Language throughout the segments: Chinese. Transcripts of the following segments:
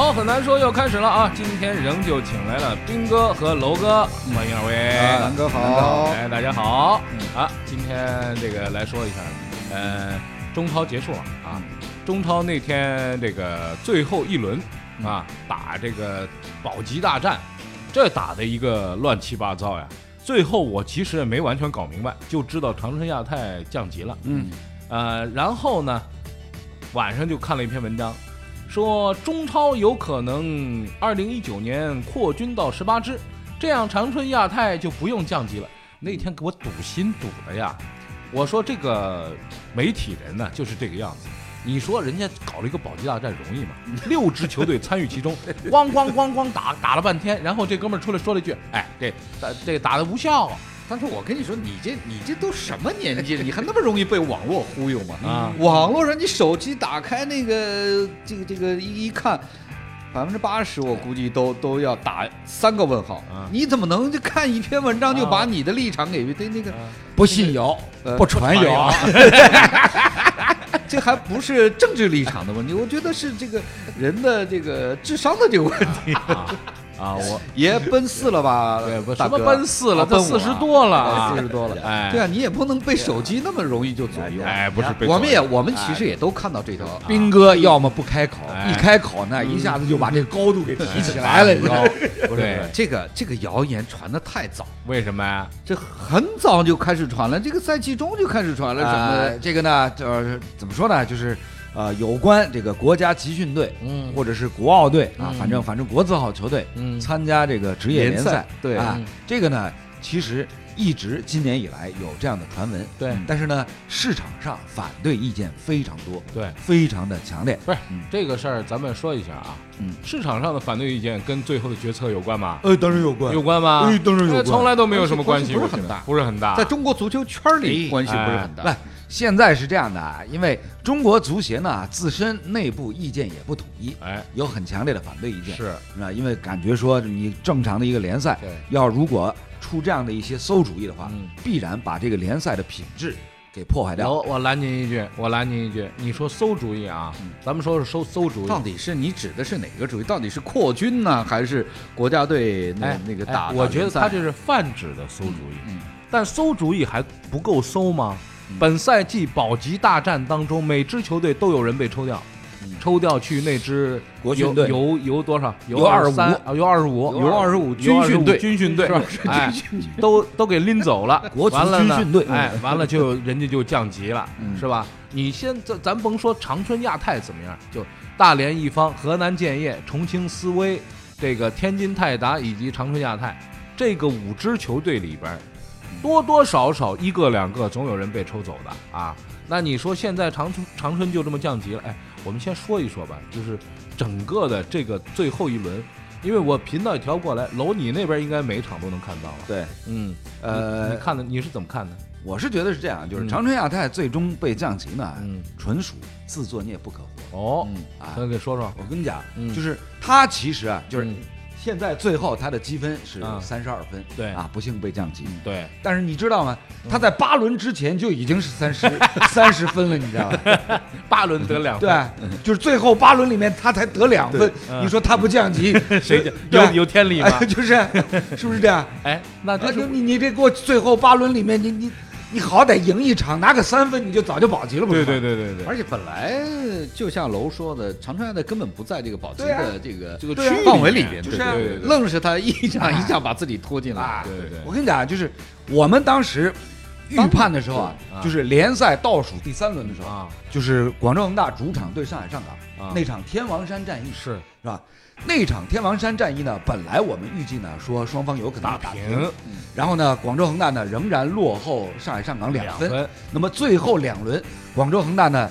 好，很难说又开始了啊！今天仍旧请来了兵哥和楼哥，欢迎二位。南哥好，哎，大家好。啊，今天这个来说一下，呃，中超结束了啊。中超那天这个最后一轮啊，打这个保级大战，这打的一个乱七八糟呀。最后我其实也没完全搞明白，就知道长春亚泰降级了。嗯，呃，然后呢，晚上就看了一篇文章，说中超有可能二零一九年扩军到十八支，这样长春亚泰就不用降级了。那天给我赌心赌的呀，我说这个媒体人呢就是这个样子。你说人家搞了一个保级大战容易吗？六支球队参与其中，咣咣咣咣打打了半天，然后这哥们儿出来说了一句：“哎，这打这打的无效。”但是我跟你说，你这你这都什么年纪了，你还那么容易被网络忽悠吗？啊网络上你手机打开那个这个这个一一看，百分之八十我估计都都要打三个问号。啊你怎么能就看一篇文章就把你的立场给对那个？不信谣，呃不传谣。这还不是政治立场的问题，我觉得是这个人的这个智商的这个问题。啊啊！我也奔四了吧？对不什么奔四了，啊奔四十多了啊，四十多了。哎，对啊，你也不能被手机那么容易就左右。哎，不是被我们也我们其实也都看到这条。兵哥要么不开口，哎一开口那，一下子就把这个高度给提起来了，你知道吗？不是对这个这个谣言传的太早，为什么呀？这很早就开始传了，这个赛季中就开始传了什呃，么？这个呢，就是，怎么说呢？就是呃，有关这个国家集训队，嗯或者是国奥队啊嗯，反正反正国字号球队嗯参加这个职业联联赛赛，对啊嗯，这个呢，其实一直今年以来有这样的传闻，对但是呢，市场上反对意见非常多，对，非常的强烈。不是嗯这个事儿，咱们说一下啊。嗯，市场上的反对意见跟最后的决策有关吗？呃，当然有关有关吗？哎当然有关呃从来都没有什么关系，不是很大不是很大。在中国足球圈里哎关系不是很不大。，现在是这样的啊，因为中国足协呢自身内部意见也不统一，哎，有很强烈的反对意见，是啊，因为感觉说你正常的一个联赛对，要如果出这样的一些馊主意的话，嗯必然把这个联赛的品质给破坏掉。我我拦您一句，我拦您一句，你说馊主意啊？咱们说是馊馊主意，到底是你指的是哪个主意？到底是扩军呢，还是国家队那哎那个打？哎我觉得他这是泛指的馊主意。嗯但馊主意还不够馊吗？嗯本赛季保级大战当中，每支球队都有人被抽调，嗯。抽掉去那支国训队。游游游多少？游25三啊，游二十五，有二十五。军训队。军训队。是吧？哎，都都给拎走了，国足完了呢军训队。哎，完了就人家就降级了，嗯。是吧？你先咱咱甭说长春亚泰怎么样，就大连一方、河南建业、重庆斯威、这个天津泰达以及长春亚泰这个五支球队里边儿，多多少少一个两个总有人被抽走的啊。那你说现在长春长春就这么降级了？哎，我们先说一说吧，就是整个的这个最后一轮，因为我频道也调不过来，楼你那边应该每场都能看到了。对，嗯，呃你你看的你是怎么看的？我是觉得是这样，就是嗯长春亚泰最终被降级呢，嗯，纯属自作孽不可活哦，嗯啊！咱给说说。我跟你讲，嗯就是他其实啊，就是嗯现在最后他的积分是啊三十二分，对啊，不幸被降级。对，但是你知道吗？他在八轮之前就已经是三十 三十分了，你知道吗？八轮得两分，对，就是最后八轮里面他才得两分。嗯你说他不降级，谁有有天理吗哎？就是是不是这样？哎，那啊，这就是你你这给我最后八轮里面，你你你好歹赢一场，拿个三分，你就早就保级了，不是吗？对对对对对，而且本来就像楼说的，长春亚泰根本不在这个保级的这个这个区域范围里边，对就是啊对对对，愣是他一场一场把自己拖进来。啊。对对对。我跟你讲，就是我们当时预判的时候啊啊，就是联赛倒数第三轮的时候，啊。就是广州恒大主场对上海上港啊。那场天王山战役是。是吧？那场天王山战役呢，本来我们预计呢说双方有可能打打平。然后呢，广州恒大呢仍然落后上海上港两分。分，那么最后两轮，广州恒大呢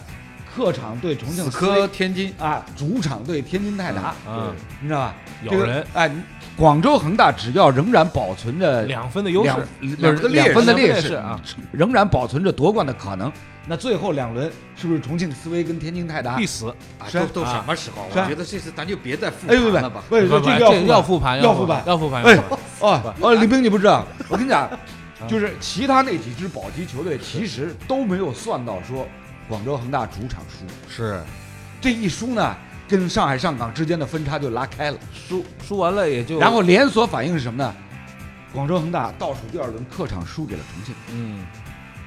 客场对重庆死斯威磕天津，啊，主场对天津泰达，嗯，你知道吧？这个有人哎，广州恒大只要仍然保存着两分的优势两，两个两分的劣势啊，仍然保存着夺冠的可能。那最后两轮是不是重庆斯威跟天津泰达必？死。啊是都都什么时候？我觉得这次咱就别再复盘了吧。不，不，不不这个这要复复盘，要复盘。要复盘。哎哦哦，李冰你不知道，我跟你讲，就是其他那几支保级球队其实都没有算到说广州恒大主场输，是这一输呢，跟上海上港之间的分差就拉开了。输输完了也就然后连锁反应是什么呢？广州恒大倒数第二轮客场输给了重庆，嗯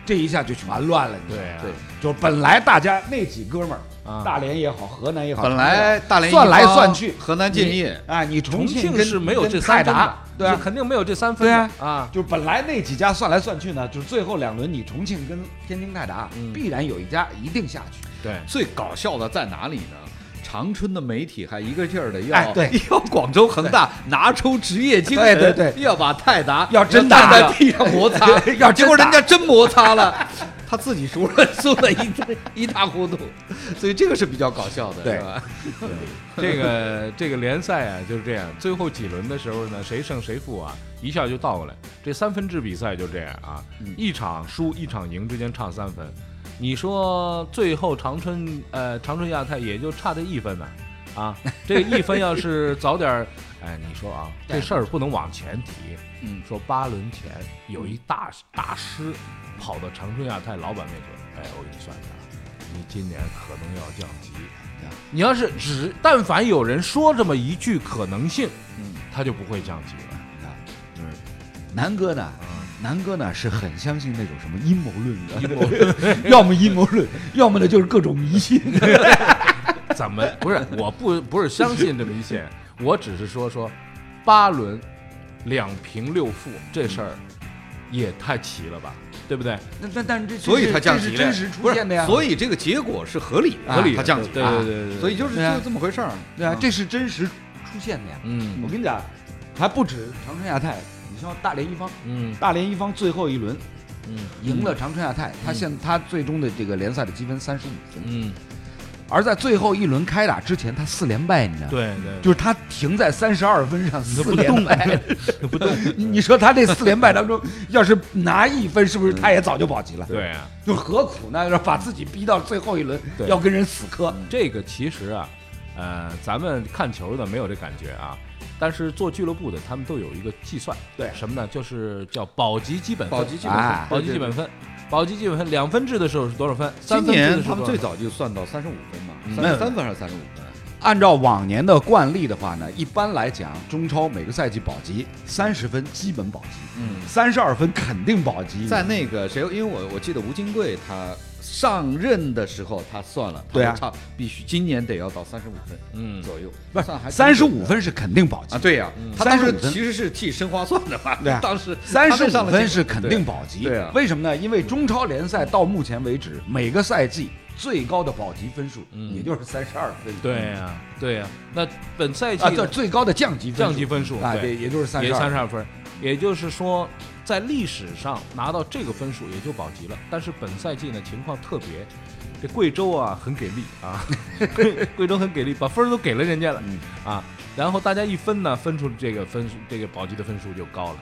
这一下就全乱了。你知道吗对啊对，就是本来大家那几哥们儿，啊，大连也好，河南也好，本来大连算来算去河南建业啊，你重重庆是没有这泰达三分的，，对啊，肯定没有这三分对啊啊。就是本来那几家算来算去呢，就是最后两轮你重庆跟天津泰达、嗯。必然有一家一定下去。对，最搞笑的在哪里呢？长春的媒体还一个劲儿的要、哎对。要广州恒大拿出职业精神，对对对。要把泰达要真打在地上摩擦，要结果人家真摩擦了，他自己输了，输了一一塌糊涂，所以这个是比较搞笑的，对是吧？这个这个联赛啊就是这样，最后几轮的时候呢，谁胜谁负啊，一下就倒过来。这三分制比赛就这样啊，嗯一场输一场赢之间差三分。你说最后长春呃长春亚泰也就差这一分呢、啊，这一分要是早点儿，哎，你说啊，这事儿不能往前提。嗯，说八轮前有一大大师跑到长春亚泰老板面前，哎，我给你算一下，你今年可能要降级。你要是只但凡有人说这么一句可能性，嗯，他就不会降级了。南哥呢，啊南哥呢是很相信那种什么阴谋论的，阴谋论，要么阴谋论，要么呢就是各种迷信。怎么不是？我不不是相信这迷信，我只是说说八轮两平六负这事儿也太奇了吧，对不对？那但但是这所以他降级了，这是真实出现的呀。所以这个结果是合理的，合理他降级对了，对对对对，所以就是就这么回事儿。对啊嗯，这是真实出现的呀。嗯。我跟你讲，还不止长春亚泰，你像大连一方，嗯。大连一方最后一轮嗯。赢了长春亚泰，他现他最终的这个联赛的积分三十五分，嗯，而在最后一轮开打之前，他四连败，你知道吗？对对，就是他停在三十二分上，四连败。不动，你 你说他这四连败当中，要是拿一分，是不是他也早就保级了？对啊。就何苦呢？要把自己逼到最后一轮，要跟人死磕。这个其实啊，呃，咱们看球的没有这感觉啊，但是做俱乐部的他们都有一个计算，对什么呢？就是叫保级基本分，保级基本分哎，保级基本分，保级基本分，两分制的时候是多少分？三今分制的年他们最早就算到三十五分嘛，嗯三十三分还是三十五分？按照往年的惯例的话呢，一般来讲，中超每个赛季保级三十分基本保级，嗯，三十二分肯定保级。在那个谁，因为我我记得吴金贵他上任的时候他算了，他对啊。说差必须今年得要到三十五分嗯，左右，不是三十五分是肯定保级啊，，对呀嗯，他当时其实是替申花算的嘛，对啊。当时三十五分是肯定保级。对啊。为什么呢？因为中超联赛到目前为止，每个赛季最高的保级分数嗯。也就是三十二分。对呀、对呀、那本赛季最高的降级分数。降级分数啊，对对，也就是三。三十二分，也就是说，在历史上拿到这个分数也就保级了。但是本赛季呢情况特别，这贵州啊很给力啊，贵州很给力，把分儿都给了人家了、嗯啊。然后大家一分呢，分出这个分数，这个保级的分数就高了。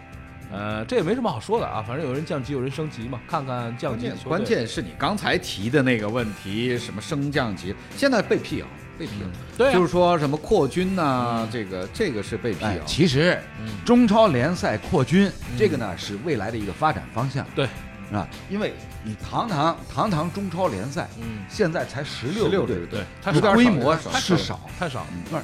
呃，这也没什么好说的啊，反正有人降级，有人升级嘛，看看降级关键是你刚才提的那个问题，什么升降级，现在被辟谣，被辟谣嗯，对啊、就是说什么扩军呐嗯，这个这个是被辟哎，。其实嗯。中超联赛扩军，嗯。这个呢是未来的一个发展方向。对，啊，因为你堂堂堂堂中超联赛嗯，现在才十六16队支，对，它规模少是少。太少了，不是，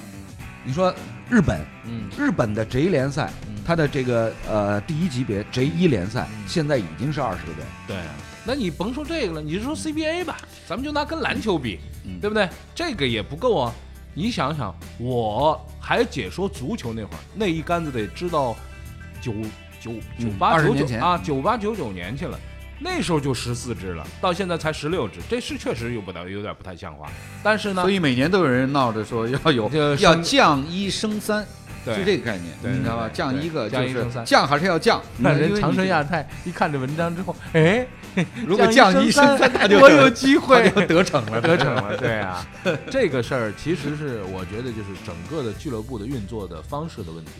你说日本嗯。日本的 J 联赛，嗯。它的这个呃第一级别 J 一联赛嗯。现在已经是二十个队。对，那你甭说这个了，你就说 CBA 吧，咱们就拿跟篮球比，嗯对不对？这个也不够啊。你想想，我还解说足球那会儿，那一竿子得知道九九九八九九啊，九八九九年去了。那时候就十四支了，到现在才十六支，这是确实有不太有点不太像话。但是呢，所以每年都有人闹着说要有要降一升三，对是这个概念，你知道吧？降一个就是降一升三降还是要降，那 人长生亚泰一看这文章之后，哎，如果降一升三，他就我有机会得逞了，得逞了。对啊，这个事儿其实是我觉得就是整个的俱乐部的运作的方式的问题。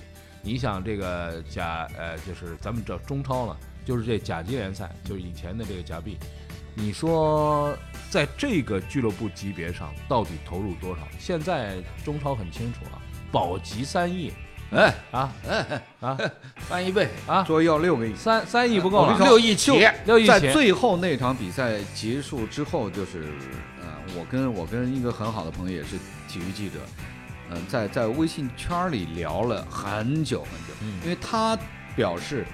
你想这个甲呃，就是咱们叫中超了，就是这甲级联赛，就是以前的这个甲 B。你说在这个俱乐部级别上到底投入多少？现在中超很清楚啊，保级三亿哎啊哎，啊 翻一倍，啊，说要六个亿。三三亿不够六亿起，在六亿起最后那场比赛结束之后，就是，呃，我跟我跟一个很好的朋友也是体育记者，嗯、在在微信圈里聊了很久很久，嗯。因为他表示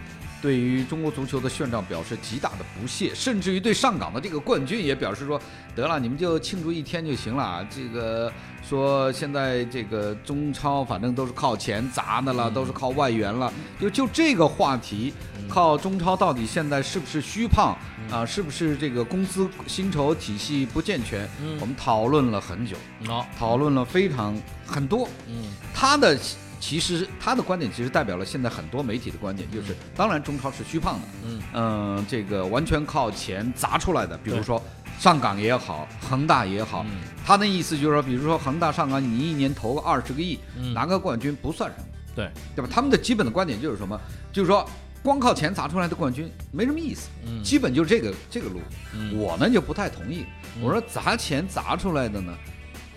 对于中国足球的现状表示极大的不屑，甚至于对上港的这个冠军也表示说，得了，你们就庆祝一天就行了，这个说现在这个中超反正都是靠钱砸的了，都是靠外援了，就就这个话题，靠中超到底现在是不是虚胖啊？是不是这个工资薪酬体系不健全？嗯。我们讨论了很久，好，讨论了非常很多。嗯。他的其实他的观点其实代表了现在很多媒体的观点，就是当然中超是虚胖的，嗯。嗯、这个完全靠钱砸出来的，比如说上港也好，恒大也好，嗯。他的意思就是说，比如说恒大、上港，你一年投个二十个亿，嗯。拿个冠军不算什么，对。对吧？他们的基本的观点就是什么？就是说光靠钱砸出来的冠军没什么意思，嗯。基本就是这个这个路。嗯。我呢就不太同意，嗯我说砸钱砸出来的呢，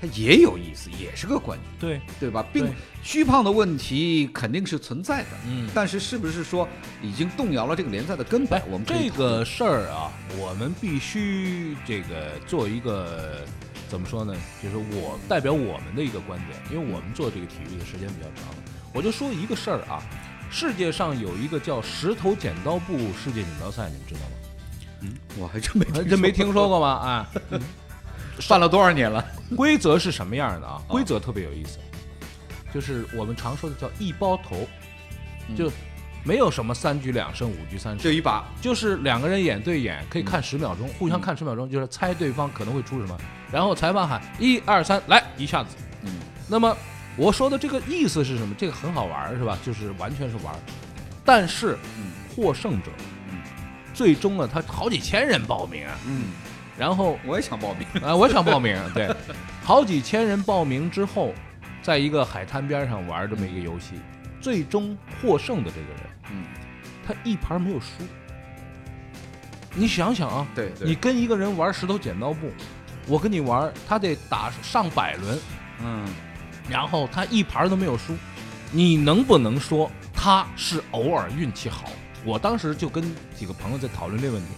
它也有意思，也是个冠军，对对吧？并虚胖的问题肯定是存在的，嗯。但是是不是说已经动摇了这个联赛的根本哎？，我们这个事儿啊，我们必须这个做一个怎么说呢？就是我代表我们的一个观点，因为我们做这个体育的时间比较长，我就说一个事儿啊，世界上有一个叫石头剪刀布世界锦标赛，你们知道吗？嗯我还真没真 没听说过吗？啊，办了多少年了？规则是什么样的啊？哦规则特别有意思，就是我们常说的叫一包头，嗯。就没有什么三局两胜、五局三胜，就一把，就是两个人眼对眼，可以看十秒钟，互相看十秒钟，就是猜对方可能会出什么，然后裁判喊一二三，来一下子。嗯，那么我说的这个意思是什么？这个很好玩儿是吧？就是完全是玩儿，但是嗯。获胜者，嗯，最终呢，他好几千人报名啊，嗯，然后我也想报名。啊，我想报名，对，好几千人报名之后，在一个海滩边上玩这么一个游戏，最终获胜的这个人，嗯，他一盘没有输。你想想啊，对对，你跟一个人玩石头剪刀布，我跟你玩，他得打上百轮，嗯，然后他一盘都没有输，你能不能说他是偶尔运气好？我当时就跟几个朋友在讨论这个问题，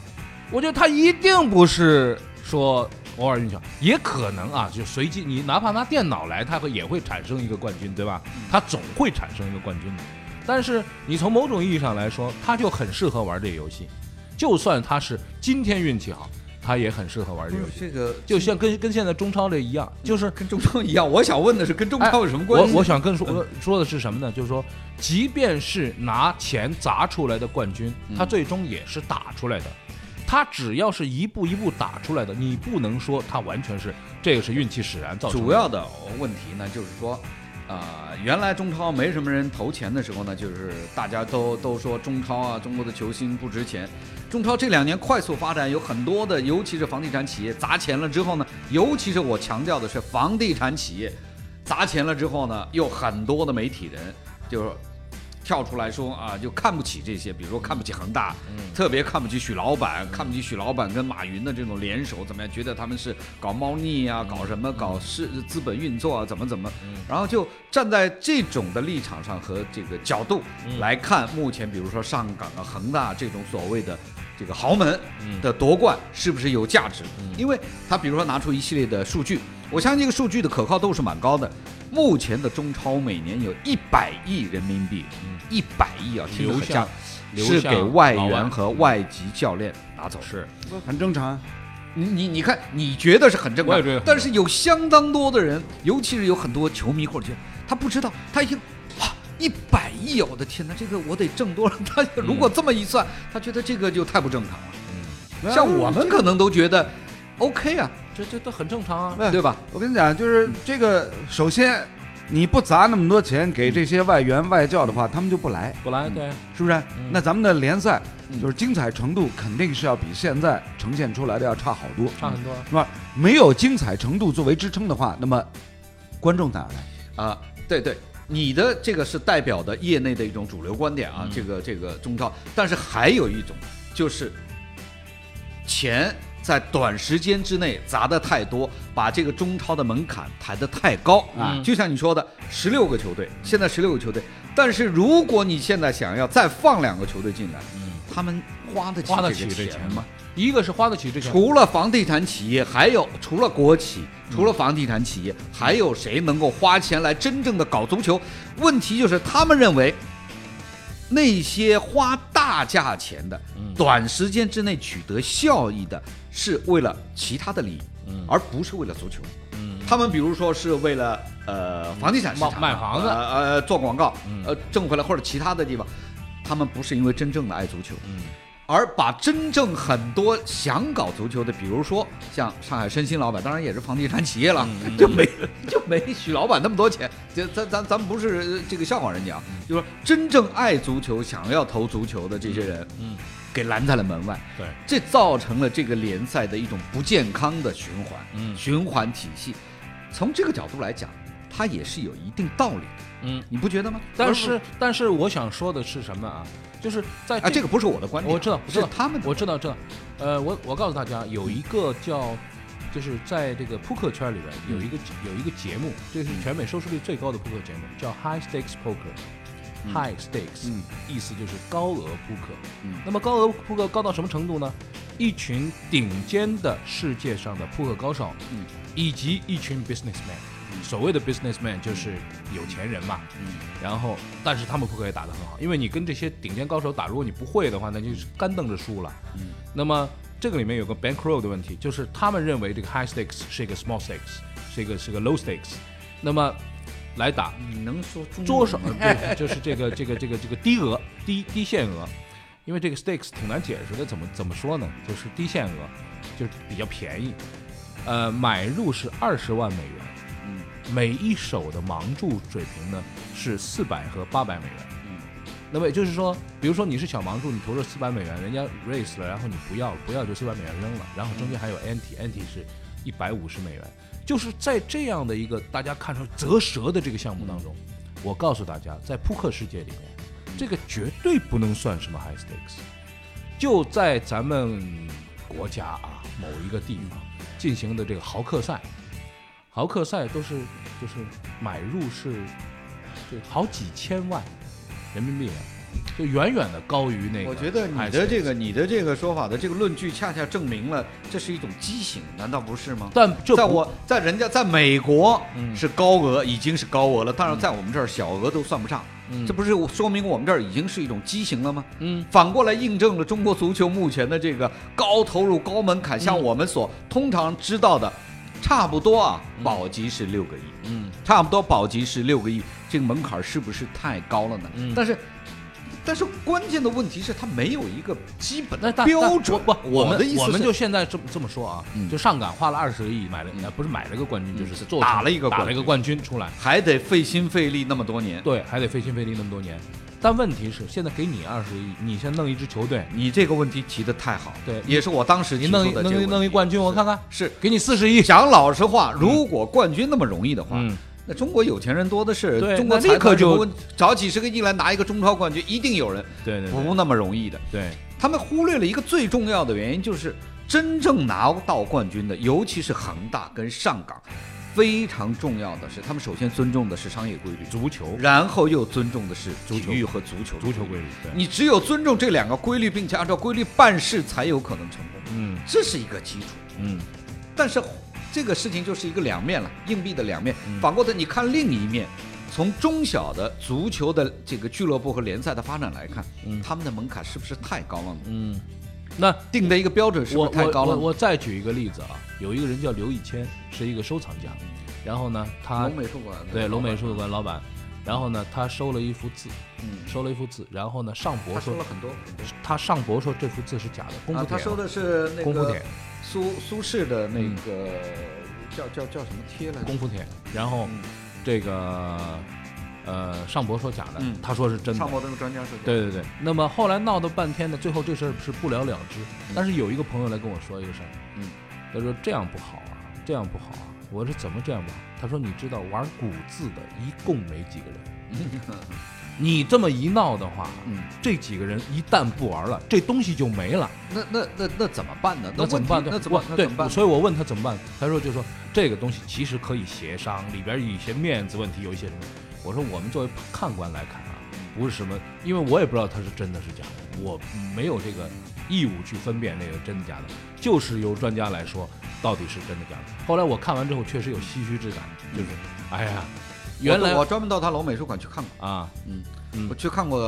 我觉得他一定不是说偶尔运气好，也可能啊，就随机，你哪怕拿电脑来，他会也会产生一个冠军，对吧？他总会产生一个冠军的。但是你从某种意义上来说，他就很适合玩这个游戏，就算他是今天运气好，他也很适合玩这个游戏。这个就像跟跟现在中超这一样，就是跟中超一样。我想问的是，跟中超有什么关系？我我想跟说说的是什么呢？就是说，即便是拿钱砸出来的冠军，他最终也是打出来的。他只要是一步一步打出来的，你不能说他完全是这个是运气使然造成的。主要的问题呢，就是说，呃，原来中超没什么人投钱的时候呢，就是大家都都说中超啊，中国的球星不值钱。中超这两年快速发展，有很多的，尤其是房地产企业砸钱了之后呢，尤其是我强调的是房地产企业砸钱了之后呢，有很多的媒体人就是跳出来说啊，就看不起这些，比如说看不起恒大，特别看不起许老板，看不起许老板跟马云的这种联手，怎么样？觉得他们是搞猫腻啊，搞什么搞是资本运作啊，怎么怎么？然后就站在这种的立场上和这个角度来看，目前比如说上港啊、恒大这种所谓的这个豪门的夺冠是不是有价值？因为他比如说拿出一系列的数据，我相信这个数据的可靠度是蛮高的。目前的中超每年有一百亿人民币，一百亿啊，听着流向很像，是给外援和外籍教练拿走。是很正常。你你你看，你觉得是很正常但是有相当多的人，尤其是有很多球迷或者觉得他不知道，他一听哇一百亿啊！我的天哪，这个我得挣多少？他如果这么一算，他觉得这个就太不正常了。像我们可能都觉得 OK 啊，这这都很正常啊。对吧？我跟你讲，就是这个，首先你不砸那么多钱给这些外援外教的话，他们就不来，不来对，是不是？嗯那咱们的联赛嗯就是精彩程度肯定是要比现在呈现出来的要差好多，差很多。是吧？没有精彩程度作为支撑的话，那么观众哪儿来？啊，对对，你的这个是代表的业内的一种主流观点啊，嗯这个这个中超，但是还有一种就是钱在短时间之内砸的太多，把这个中超的门槛抬得太高啊。嗯就像你说的，十六个球队，现在十六个球队，但是如果你现在想要再放两个球队进来，嗯，他们花得起花得这个起这钱钱吗？一个是花得起这钱，除了房地产企业，还有除了国企，除了房地产企业，还有谁能够花钱来真正的搞足球？问题就是他们认为，那些花大价钱的、嗯短时间之内取得效益的，是为了其他的利益，嗯。而不是为了足球。嗯。他们比如说是为了呃房地产市场卖买房子。呃呃做广告嗯，呃挣回来或者其他的地方，他们不是因为真正的爱足球，嗯。而把真正很多想搞足球的，比如说像上海申鑫老板，当然也是房地产企业了，嗯就没 就没许老板那么多钱。这咱咱咱们不是呃这个笑话人家啊，就说真正爱足球、想要投足球的这些人，嗯，给拦在了门外，对，这造成了这个联赛的一种不健康的循环，嗯循环体系。从这个角度来讲，它也是有一定道理的，嗯。你不觉得吗？但是但是我想说的是什么啊？就是在啊，这个不是我的观点，我知道我知道是他们的我知道知道，呃，我我告诉大家，有一个叫，就是在这个扑克圈里边有一个有一个节目，这是全美收视率最高的扑克节目，叫 High Stakes Poker。High stakes，嗯。意思就是高额扑克。嗯。那么高额扑克高到什么程度呢？一群顶尖的世界上的扑克高手，嗯。以及一群 businessman。所谓的 businessman 就是有钱人嘛，嗯。然后，但是他们扑克也打得很好，因为你跟这些顶尖高手打，如果你不会的话，那就是干瞪着输了。嗯，那么这个里面有个 bankroll 的问题，就是他们认为这个 high stakes 是一个 small stakes，是一个是个 low stakes，那么来打你能说中桌手，文吗呃不就是这个这个这个这个低额低低限额，因为这个 stakes 挺难解释的，怎么怎么说呢？就是低限额，就是比较便宜，呃，买入是二十万美元。嗯每一手的盲注水平呢是四百和八百美元。嗯那么也就是说，比如说你是小盲注，你投了四百美元，人家 raise 了，然后你不要，不要就四百美元扔了，然后中间还有 ante，ante 是一百五十美元。就是在这样的一个大家看成折舌的这个项目当中，我告诉大家，在扑克世界里面，这个绝对不能算什么 high stakes。就在咱们国家啊某一个地方进行的这个豪客赛，豪客赛都是就是买入是就好几千万人民币啊，就远远的高于那个。我觉得你的这个你的这个说法的这个论据，恰恰证明了这是一种畸形，难道不是吗？但这在我在人家在美国嗯是高额，已经是高额了，当然在我们这儿小额都算不上，嗯这不是说明我们这儿已经是一种畸形了吗？嗯反过来印证了中国足球目前的这个高投入、高门槛，像嗯我们所通常知道的，差不多啊，嗯保级是六个亿，嗯差不多保级是六个亿，这个门槛是不是太高了呢？嗯但是。但是关键的问题是，它没有一个基本的标准。不，我们的意思我们就现在这么这么说啊，嗯。就上港花了二十个亿买了，呃不是买了个冠军，嗯。就是做打了一个打了一个冠军出来，还得费心费力那么多年。对，还得费心费力那么多年。但问题是，现在给你二十个亿，你先弄一支球队，你这个问题提的太好，对也是我当时你弄一弄一弄一冠军，我看看，是。给你四十亿，讲老实话，如果冠军那么容易的话，嗯，那中国有钱人多的是，中国那立刻就找几十个亿来拿一个中超冠军，一定有人对对对。不那么容易的。对，他们忽略了一个最重要的原因，就是真正拿到冠军的，尤其是恒大跟上港，非常重要的是，他们首先尊重的是商业规律，足球。然后又尊重的是体育和足球足球规律，对，你只有尊重这两个规律，并且按照规律办事，才有可能成功。嗯。这是一个基础。嗯。但是这个事情就是一个两面了，硬币的两面。嗯。反过头你看另一面，从中小的足球的这个俱乐部和联赛的发展来看，嗯。他们的门槛是不是太高了呢？嗯，那定的一个标准是不是太高了？我我我再举一个例子啊，有一个人叫刘以谦，是一个收藏家，然后呢，他龙美术馆对龙美术馆老板，然后呢，他收了一幅字，嗯，收了一幅字，然后呢，上博说他收了很多。他上博说这幅字是假的，功夫啊，帖嘛，他收的是那个功夫帖，苏苏轼的那嗯个叫叫叫什么帖来着？功夫帖，然后嗯这个呃尚博说假的，嗯他说是真的上。博这个专家说，对对对，那么后来闹了半天呢，最后这事儿是不了了之。但是有一个朋友来跟我说一个事儿，嗯，他说这样不好啊，这样不好啊。我说怎么这样不好？他说你知道玩古字的一共没几个人，你这么一闹的话，嗯，这几个人一旦不玩了，这东西就没了。那那那那怎么办呢？那怎么办？问题那怎么我对那怎么办？所以我问他怎么办，他说就说这个东西其实可以协商，里边有一些面子问题，有一些什么。我说我们作为看官来看啊，不是什么，因为我也不知道他是真的是假的，我没有这个义务去分辨那个真的假的，就是由专家来说到底是真的假的。后来我看完之后确实有唏嘘之感，就是哎呀，原来我我专门到他老美术馆去看过，啊，嗯嗯。我去看过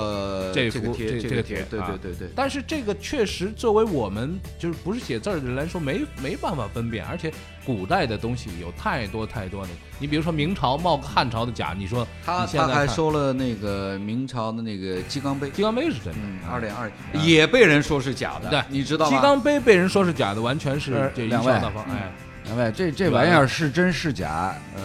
这这个贴这这个这贴，对对对对。但是这个确实作为我们就是不是写字儿的人来说，没没办法分辨，而且古代的东西有太多太多的。你比如说明朝冒个汉朝的假，你说他他还收了那个明朝的那个鸡缸杯，鸡缸杯是真的，二点二，也被人说是假的，对。你知道吗？鸡缸杯被人说是假的，完全是呃这贻两位。哎，两位，这这玩意儿是真是假，嗯，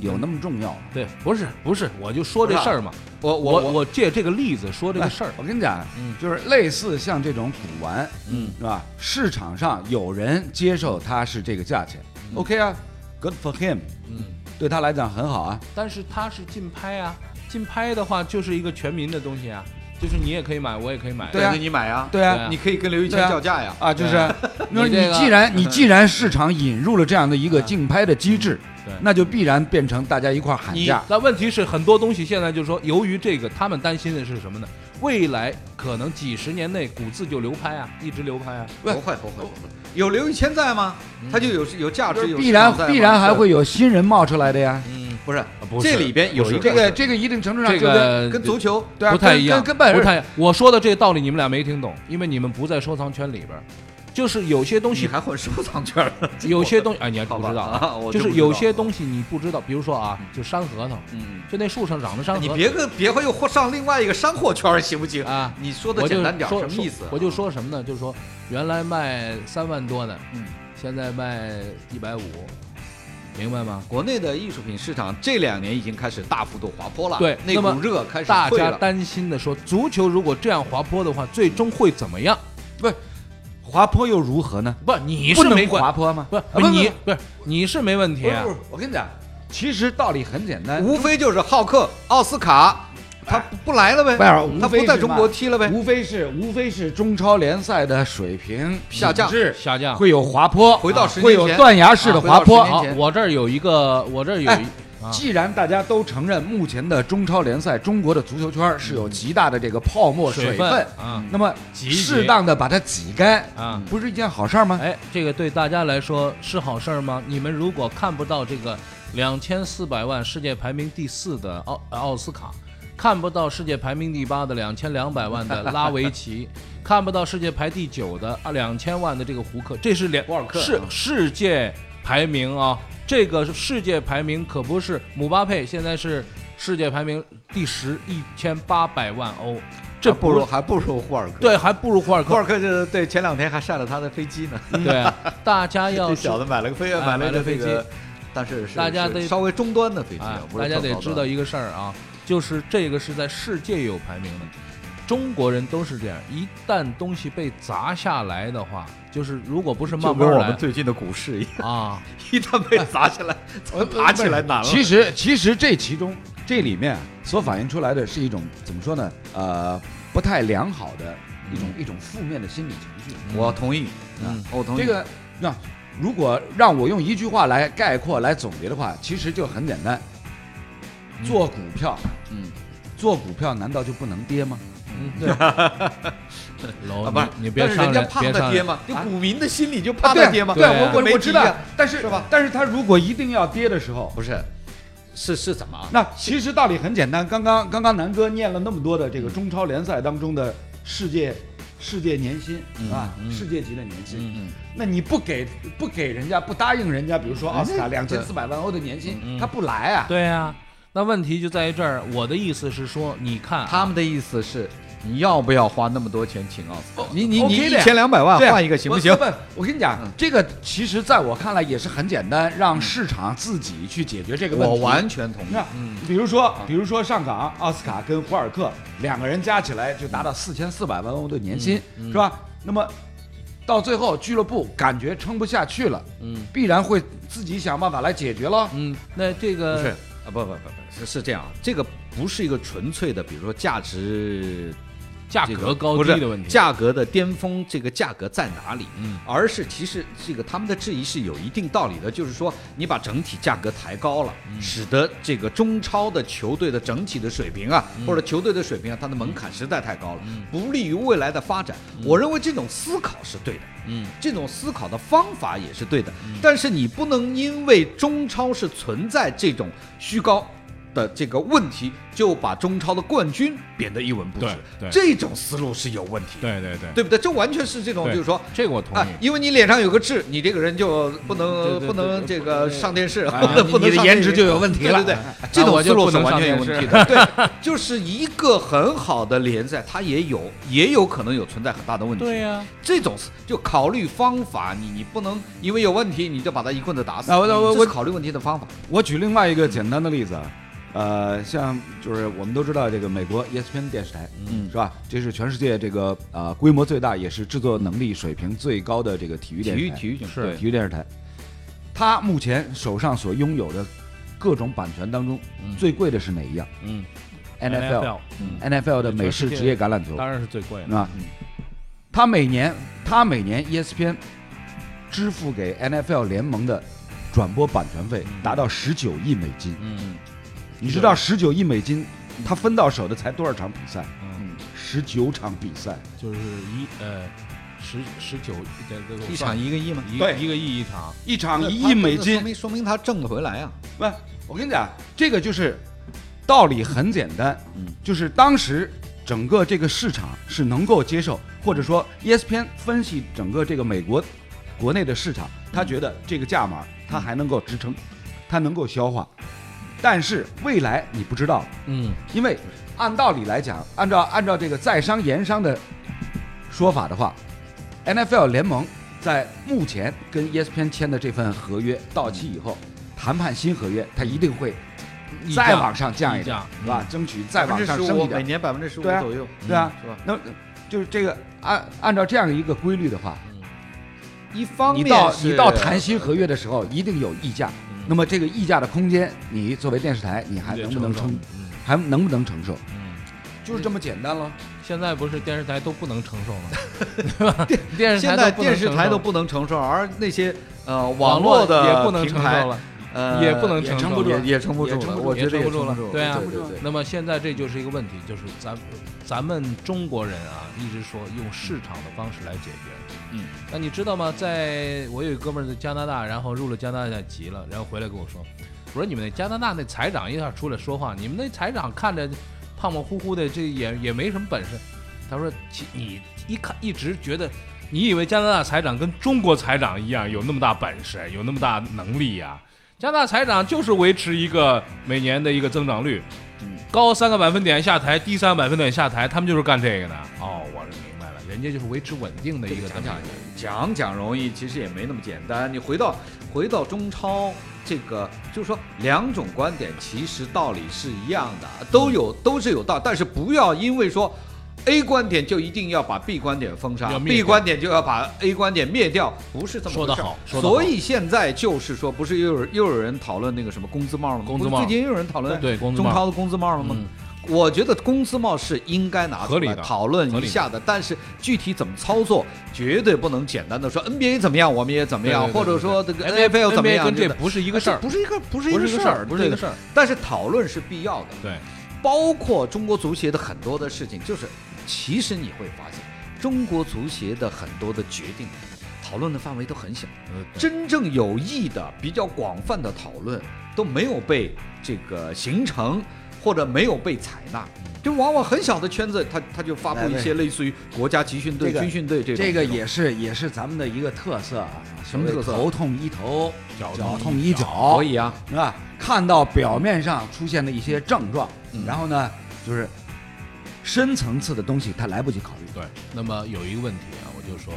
有那么重要吗？对，不是不是，我就说这事儿嘛。我我我我借这个例子说这个事儿。我跟你讲，嗯就是类似像这种古玩，嗯是吧？市场上有人接受它是这个价钱，OK 啊，Good for him，嗯，对他来讲很好啊。但是它是竞拍啊，竞拍的话就是一个全民的东西啊，就是你也可以买，我也可以买。对啊。那你买呀，对啊。对啊，你可以跟刘一谦叫价呀，啊，就是，那你这个你既然你既然市场引入了这样的一个竞拍的机制对，那就必然变成大家一块儿喊价。那问题是很多东西现在就是说，由于这个，他们担心的是什么呢？未来可能几十年内古字就流拍啊，一直流拍啊。不会不会不会，有刘一谦在吗？他就有有价值，有必然必然还会有新人冒出来的呀。嗯，不是不是这里边有一这个这个一定程度上这就跟个跟足球对啊，不太一样，跟跟跟本不太。我说的这个道理你们俩没听懂，因为你们不在收藏圈里边。就是有些东西，你还混收藏圈？有些东西，哎，你还不知道啊就就是有些东西你不知道，比如说啊，就山核桃，嗯，就那树上长的山核桃，你别个别会又上另外一个山货圈行不行？啊，你说的简单点，说什么意思啊？我就说什么呢？就是说原来卖三万多的，嗯，现在卖一百五，明白吗？国内的艺术品市场这两年已经开始大幅度滑坡了，对那股热开始大退了。家担心的说，足球如果这样滑坡的话，最终会怎么样？不滑坡又如何呢？不，你是没，滑坡吗？不啊不你不是你是没问题啊不是不是，我跟你讲，其实道理很简单，无非就是浩克、奥斯卡，他不不来了呗，他非是嘛不在中国踢了呗。无非是无非是中超联赛的水平下降下降。会有滑坡，回到十会有断崖式的滑坡好，我这儿有一个，我这儿有哎一啊，既然大家都承认目前的中超联赛，中国的足球圈是有极大的这个泡沫水分，啊那么适当的把它挤干，啊。不是一件好事儿吗？哎，这个对大家来说是好事儿吗？你们如果看不到这个两千四百万世界排名第四的奥奥斯卡，看不到世界排名第八的两千两百万的拉维奇，看不到世界排第九的啊两千万的这个胡克，这是两沃尔克是啊世界排名啊，这个世界排名可不是姆巴佩现在是世界排名第十，一千八百万欧，这不如还不如霍尔克。对，还不如霍尔克霍尔。克就是对前两天还晒了他的飞机呢。对，大家要 这知小子买了个飞，哎买了个飞机但是是大家得稍微中端的飞机大家得知道一个事儿啊，就是这个是在世界有排名的。中国人都是这样，一旦东西被砸下来的话，就是如果不是慢慢来最近的股市一样，啊，一旦被砸下来，呃爬起来难了。其实其实这其中这里面所反映出来的是一种怎么说呢？呃，不太良好的一种、一种负面的心理情绪。我同意，嗯我同意。这个那如果让我用一句话来概括来总结的话，其实就很简单：做股票，嗯，做股票难道就不能跌吗？嗯，对。楼，啊，不是你你别但是人家怕别上来。他跌吗？就股民的心里就啊怕他跌吗？对，我我我知道但是是吧？但是他如果一定要跌的时候，不是，是是怎么？那其实道理很简单。刚刚刚刚南哥念了那么多的这个中超联赛当中的世界世界年薪嗯啊，嗯世界级的年薪，嗯，那你不给不给人家不答应人家，比如说奥斯卡两千四百万欧的年薪，嗯他不来啊。对呀、那问题就在于这儿。我的意思是说，你看啊、他们的意思是，你要不要花那么多钱请奥斯卡？你你你一千两百万换一个行不行？不，我跟你讲嗯，这个其实在我看来也是很简单，让市场自己去解决这个问题。我完全同意。那比如说，比如说上港奥斯卡跟胡尔克两个人加起来就达到四千四百万欧的年薪，是吧？那么到最后俱乐部感觉撑不下去了，嗯必然会自己想办法来解决了。嗯，那这个不是啊，不不不不是是这样，这个不是一个纯粹的，比如说价值价格高低的问题。价格的巅峰，这个价格在哪里？嗯而是其实这个他们的质疑是有一定道理的，就是说你把整体价格抬高了，嗯使得这个中超的球队的整体的水平啊，嗯或者球队的水平啊，它的门槛实在太高了，不利于未来的发展。我认为这种思考是对的。嗯这种思考的方法也是对的，但是你不能因为中超是存在这种虚高的这个问题，就把中超的冠军贬得一文不值对。这种思路是有问题的，对对对，对不对？这完全是这种，就是说。这个我同啊意，。因为你脸上有个痣，你这个人就不能对对对不能这个上电视，不能你的上颜值就有问题了对对对，这种思路是完全有问题的。对，就是一个很好的联赛，它也有也有可能有存在很大的问题。对呀，这种就考虑方法，你你不能因为有问题你就把他一棍子打死。啊我我我考虑问题的方法。我举另外一个简单的例子啊，呃，像就是我们都知道这个美国 E ESPN 电视台，嗯。是吧？这是全世界这个呃规模最大，也是制作能力水平最高的这个体育电视台。体育体育是对体育电视台，它目前手上所拥有的各种版权当中，嗯。最贵的是哪一样？嗯？NFL 嗯，NFL 的美式职业橄榄球，当然是最贵的。啊，它每年它每年 E ESPN 支付给 NFL 联盟的转播版权费达到十九亿美金。嗯你知道十九亿美金，他分到手的才多少场比赛？嗯，十九场比赛，就是一呃十十九这这个一场一个亿吗？对一一个亿一场。一场一亿美说金。明说明他挣得回来啊。不，我跟你讲，这个就是道理很简单，嗯就是当时整个这个市场是能够接受，或者说 E ESPN 分析整个这个美国国内的市场，他觉得这个价码他还能够支撑，他能够消化。但是未来你不知道，嗯因为按道理来讲，按照按照这个在商言商的说法的话，NFL 联盟在目前跟 E ESPN 签的这份合约到期以后，谈判新合约，它一定会再往上降一点，是吧？争取再往上升一点每点，年百分之十五对啊左右，对啊。是吧？那就是这个按按照这样一个规律的话，一方面你到你到谈新合约的时候，一定有溢价。嗯那么这个溢价的空间，你作为电视台，你还能不能撑？嗯还能不能承受？嗯，就是这么简单了。现在不是电视台都不能承受了吗？对吧？电视台现在电视台都不能承受，而那些呃网络的也不能承受了。呃也不能承受也撑不住，也也撑不住了，也撑不住我觉得也撑不住了对啊对对对。那么现在这就是一个问题，就是咱咱们中国人啊，一直说用市场的方式来解决。嗯，那你知道吗？在我有一哥们儿在加拿大，然后入了加拿大籍了，然后回来跟我说，我说你们那加拿大那财长一下出来说话，你们那财长看着胖胖乎乎的，这也也没什么本事。他说，其你一看一直觉得。你以为加拿大财长跟中国财长一样有那么大本事，有那么大能力呀、加拿大财长就是维持一个每年的一个增长率，嗯高三个百分点下台，低三个百分点下台，他们就是干这个的。哦，我是明白了，人家就是维持稳定的一个增长讲讲。讲讲容易，其实也没那么简单。你回到回到中超这个，就是说两种观点其实道理是一样的，都有都是有道，但是不要因为说。A 观点就一定要把 B 观点封杀，B 观点就要把 A 观点灭掉，不是这么说的好所以现在就是说，不是又有又有人讨论那个什么工资帽了吗？工资帽。最近又有人讨论中超的工资帽了吗？嗯。我觉得工资帽是应该拿出来讨论一下的，但是具体怎么操作，绝对不能简单的说 NBA 怎么样，我们也怎么样，或者说这个 NBA NFL 怎么样，这不是一个事儿，不是一个不是一个事儿，不是一个事儿。但是讨论是必要的，对，包括中国足协的很多的事情，就是其实你会发现，中国足协的很多的决定，讨论的范围都很小。呃真正有益的、比较广泛的讨论都没有被这个形成，或者没有被采纳。就往往很小的圈子，他他就发布一些类似于国家集训队、这个军训队这种。这个也是也是咱们的一个特色啊，什么特色头痛医头，脚痛医脚可，以啊，是吧？看到表面上出现的一些症状，嗯然后呢，就是深层次的东西他来不及考虑。对，那么有一个问题啊，我就说，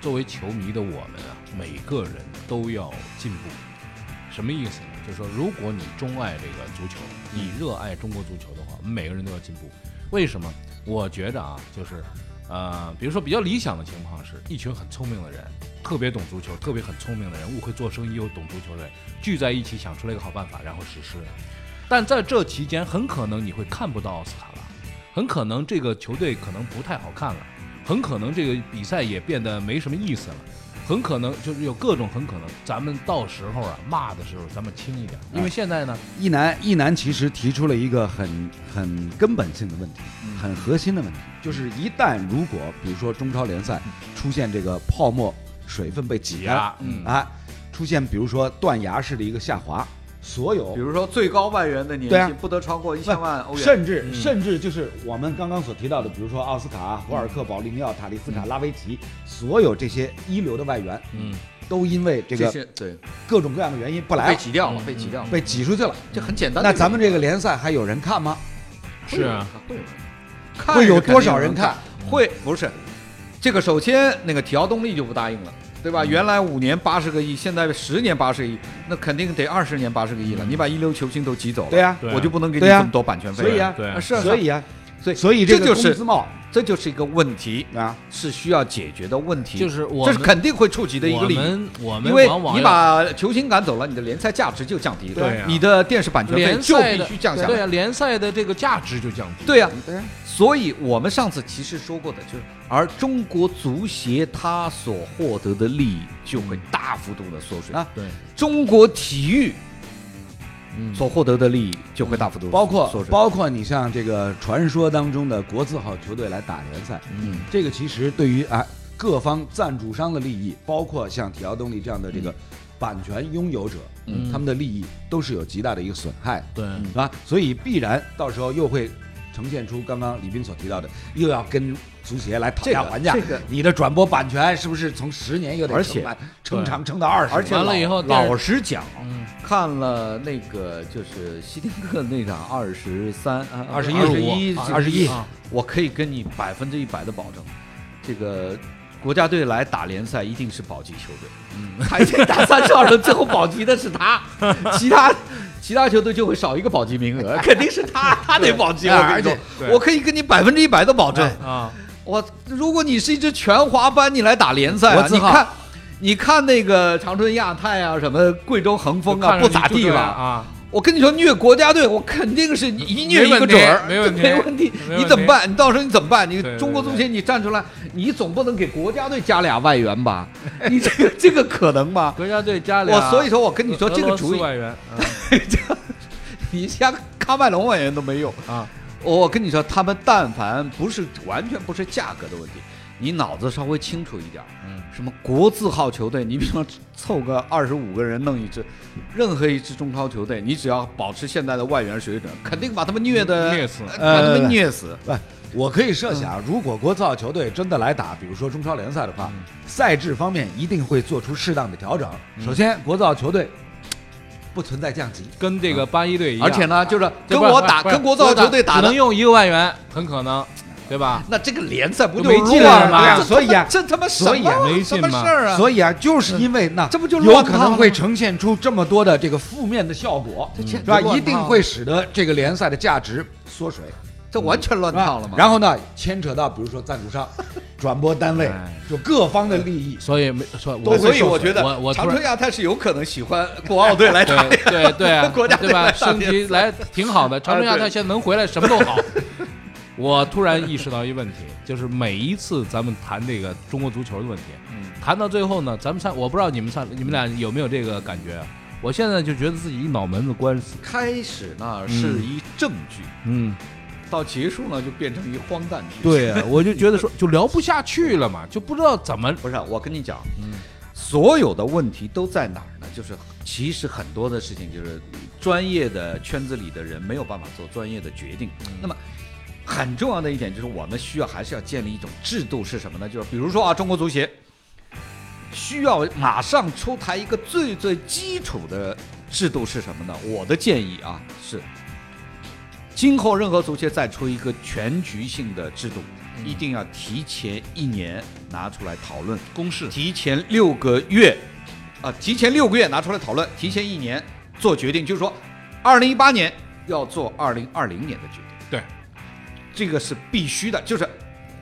作为球迷的我们啊，每个人都要进步。什么意思呢？就是说，如果你钟爱这个足球，你热爱中国足球的话，我们每个人都要进步。为什么？我觉着啊，就是，呃，比如说比较理想的情况是，一群很聪明的人，特别懂足球，特别很聪明的人，物会做生意又懂足球的人，聚在一起想出来一个好办法，然后实施。但在这期间，很可能你会看不到奥斯卡了，很可能这个球队可能不太好看了，很可能这个比赛也变得没什么意思了。很可能就是有各种很可能，咱们到时候啊骂的时候咱们轻一点，因为现在呢，一男一男其实提出了一个很很根本性的问题，很核心的问题，就是一旦如果比如说中超联赛出现这个泡沫水分被挤压，嗯。啊，出现比如说断崖式的一个下滑，所有比如说最高外援的年对啊。薪不得超过一千万欧元，甚至、嗯。甚至就是我们刚刚所提到的，比如说奥斯卡、博尔克、保利尼奥、塔利斯卡、拉维奇，所有这些一流的外援，嗯，都因为这这个对。各种各样的原因不来被，挤掉了，嗯。被挤掉了，被挤出去了。这很简单。那咱们这个联赛还有人看吗？是啊，会有人会有多少人看？会不是？这个首先那个体奥动力就不答应了，对吧？原来五年八十个亿，现在十年八十个亿，那肯定得二十年八十个亿了。你把一流球星都挤走了，对呀、啊我就不能给你这么多版权费。所以啊，对啊是啊，所以啊，所以所以这就是工资帽这就是一个问题，啊，是需要解决的问题。就是我们这是肯定会触及的一个我利益。们我们因为你往往要把球星赶走了，你的联赛价值就降低了，对啊你的电视版权费联就必须降下来。对啊，联赛的这个价值就降低。对呀、对啊所以我们上次其实说过的，就是而中国足协它所获得的利益就会大幅度的缩水。啊，对，中国体育嗯，所获得的利益就会大幅度包括缩水。包括你像这个传说当中的国字号球队来打联赛，嗯，这个其实对于啊各方赞助商的利益，包括像体奥动力这样的这个版权拥有者，嗯。他们的利益都是有极大的一个损害，对，是吧？所以必然到时候又会呈现出刚刚李斌所提到的，又要跟足协来讨价还价。这个你的转播版权是不是从十年又得而且撑满撑长撑到二十？而且完了以后老实讲，嗯，看了那个就是希丁克那场二十三、二十一二十一、二十一，我可以跟你百分之一百的保证，这个国家队来打联赛一定是保级球队。嗯，他已经打三十二轮，最后保级的是他，其他其他球队就会少一个保级名额，肯定是他，他得保级。对我跟你而且说，我可以跟你百分之一百的保证。啊，我如果你是一支全华班，你来打联赛、你看，你看那个长春亚泰啊，什么贵州恒丰啊，不咋地吧？啊，我跟你说，虐国家队，我肯定是一虐一个准儿，没问题 没问题。你怎么办？你到时候你怎么办？你中国足协你站出来，你总不能给国家队加俩外援吧？你这个这个可能吗？国家队加俩，我所以说我跟你说，这个主意外援 你像喀麦隆外援都没用。啊啊，我跟你说，他们但凡不是完全不是价格的问题，你脑子稍微清楚一点，嗯，什么国字号球队，你比方说凑个二十五个人弄一支，任何一支中超球队，你只要保持现在的外援水准，肯定把他们虐的虐死把他们虐死。不，我可以设想，如果国字号球队真的来打，比如说中超联赛的话，赛制方面一定会做出适当的调整。首先，国字号球队不存在降级，跟这个八一队一样，而且呢，就是跟我打，跟国字号球队打只能，用一个外援，很可能，对吧？那这个联赛不就就没劲了乱嘛。这所以啊这他妈什所以啊么没什么劲嘛事儿啊？所以啊，就是因为那这不就有可能会呈现出这么多的这个负面的效果，是吧？一定会使得这个联赛的价值缩水，这完全乱套了嘛？然后呢，牵扯到比如说赞助商、转播单位哎，就各方的利益。所以没所以受我觉得我我长春亚泰是有可能喜欢国奥队来打对对对啊，国家队对吧？升级来挺好的，长春亚泰现在能回来，什么都好。我突然意识到一个问题，就是每一次咱们谈这个中国足球的问题，嗯谈到最后呢，咱们三我不知道你们三你们俩有没有这个感觉啊？我现在就觉得自己一脑门子官司，开始呢是一证据，嗯，到结束呢就变成一荒诞剧。，对啊，我就觉得说就聊不下去了嘛，就不知道怎么，不是我跟你讲，嗯所有的问题都在哪儿呢？就是其实很多的事情就是专业的圈子里的人没有办法做专业的决定。那么很重要的一点就是我们需要还是要建立一种制度是什么呢？就是比如说啊，中国足协需要马上出台一个最最基础的制度是什么呢？我的建议啊是今后任何足协再出一个全局性的制度，一定要提前一年拿出来讨论，公示提前六个月，啊，提前六个月拿出来讨论，提前一年做决定，就是说，二零一八年要做二零二零年的决定。对，这个是必须的，就是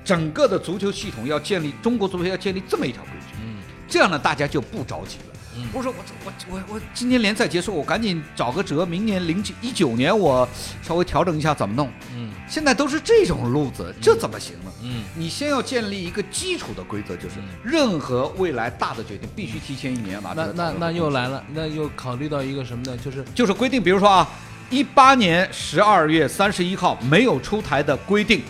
整个的足球系统要建立，中国足球要建立这么一条规矩。嗯，这样呢，大家就不着急了。嗯不是说我我我我今年联赛结束，我赶紧找个辙，明年零九一九年我稍微调整一下怎么弄？嗯现在都是这种路子，这怎么行呢？嗯你先要建立一个基础的规则，就是嗯任何未来大的决定必须提前一年拿出来那那那又来了，那又考虑到一个什么呢？就是就是规定，比如说啊，一八年十二月三十一号没有出台的规定，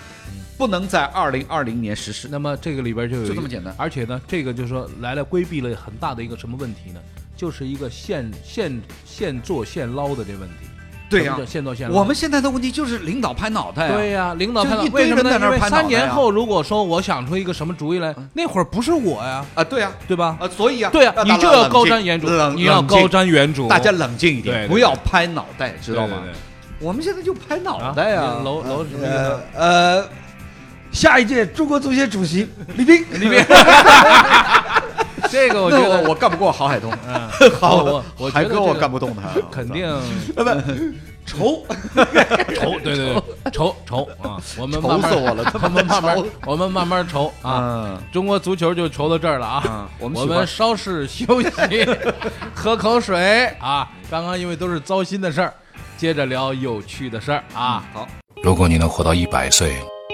不能在二零二零年实施。那么这个里边就有就这么简单而且呢，这个就是说来了规避了很大的一个什么问题呢？就是一个现现现做现捞的这问题。对呀现做现捞。我们现在的问题就是领导拍脑袋啊。对呀、领导拍脑一堆人为什么呢？因为在那儿拍脑袋啊三年后如果说我想出一个什么主意来，那会儿不是我呀，啊，对呀，对吧？啊，所以啊，对呀、大你就要高瞻远瞩，你要高瞻远瞩，大家冷静一对对点，不要拍脑袋，知道吗我们现在就拍脑啊袋呀。楼楼什么意思呃？呃，下一届中国足协主席李斌，李斌，这个我觉得，我干不过郝海东，嗯，好我我觉海哥我干不动他，肯定不愁，愁，对对对，愁愁啊！我们愁慢慢死我了，他我们慢慢，我们慢慢愁啊！嗯中国足球就愁到这儿了啊！嗯，我们我们稍事休息，喝口水啊！刚刚因为都是糟心的事儿，接着聊有趣的事儿啊！好，如果你能活到一百岁，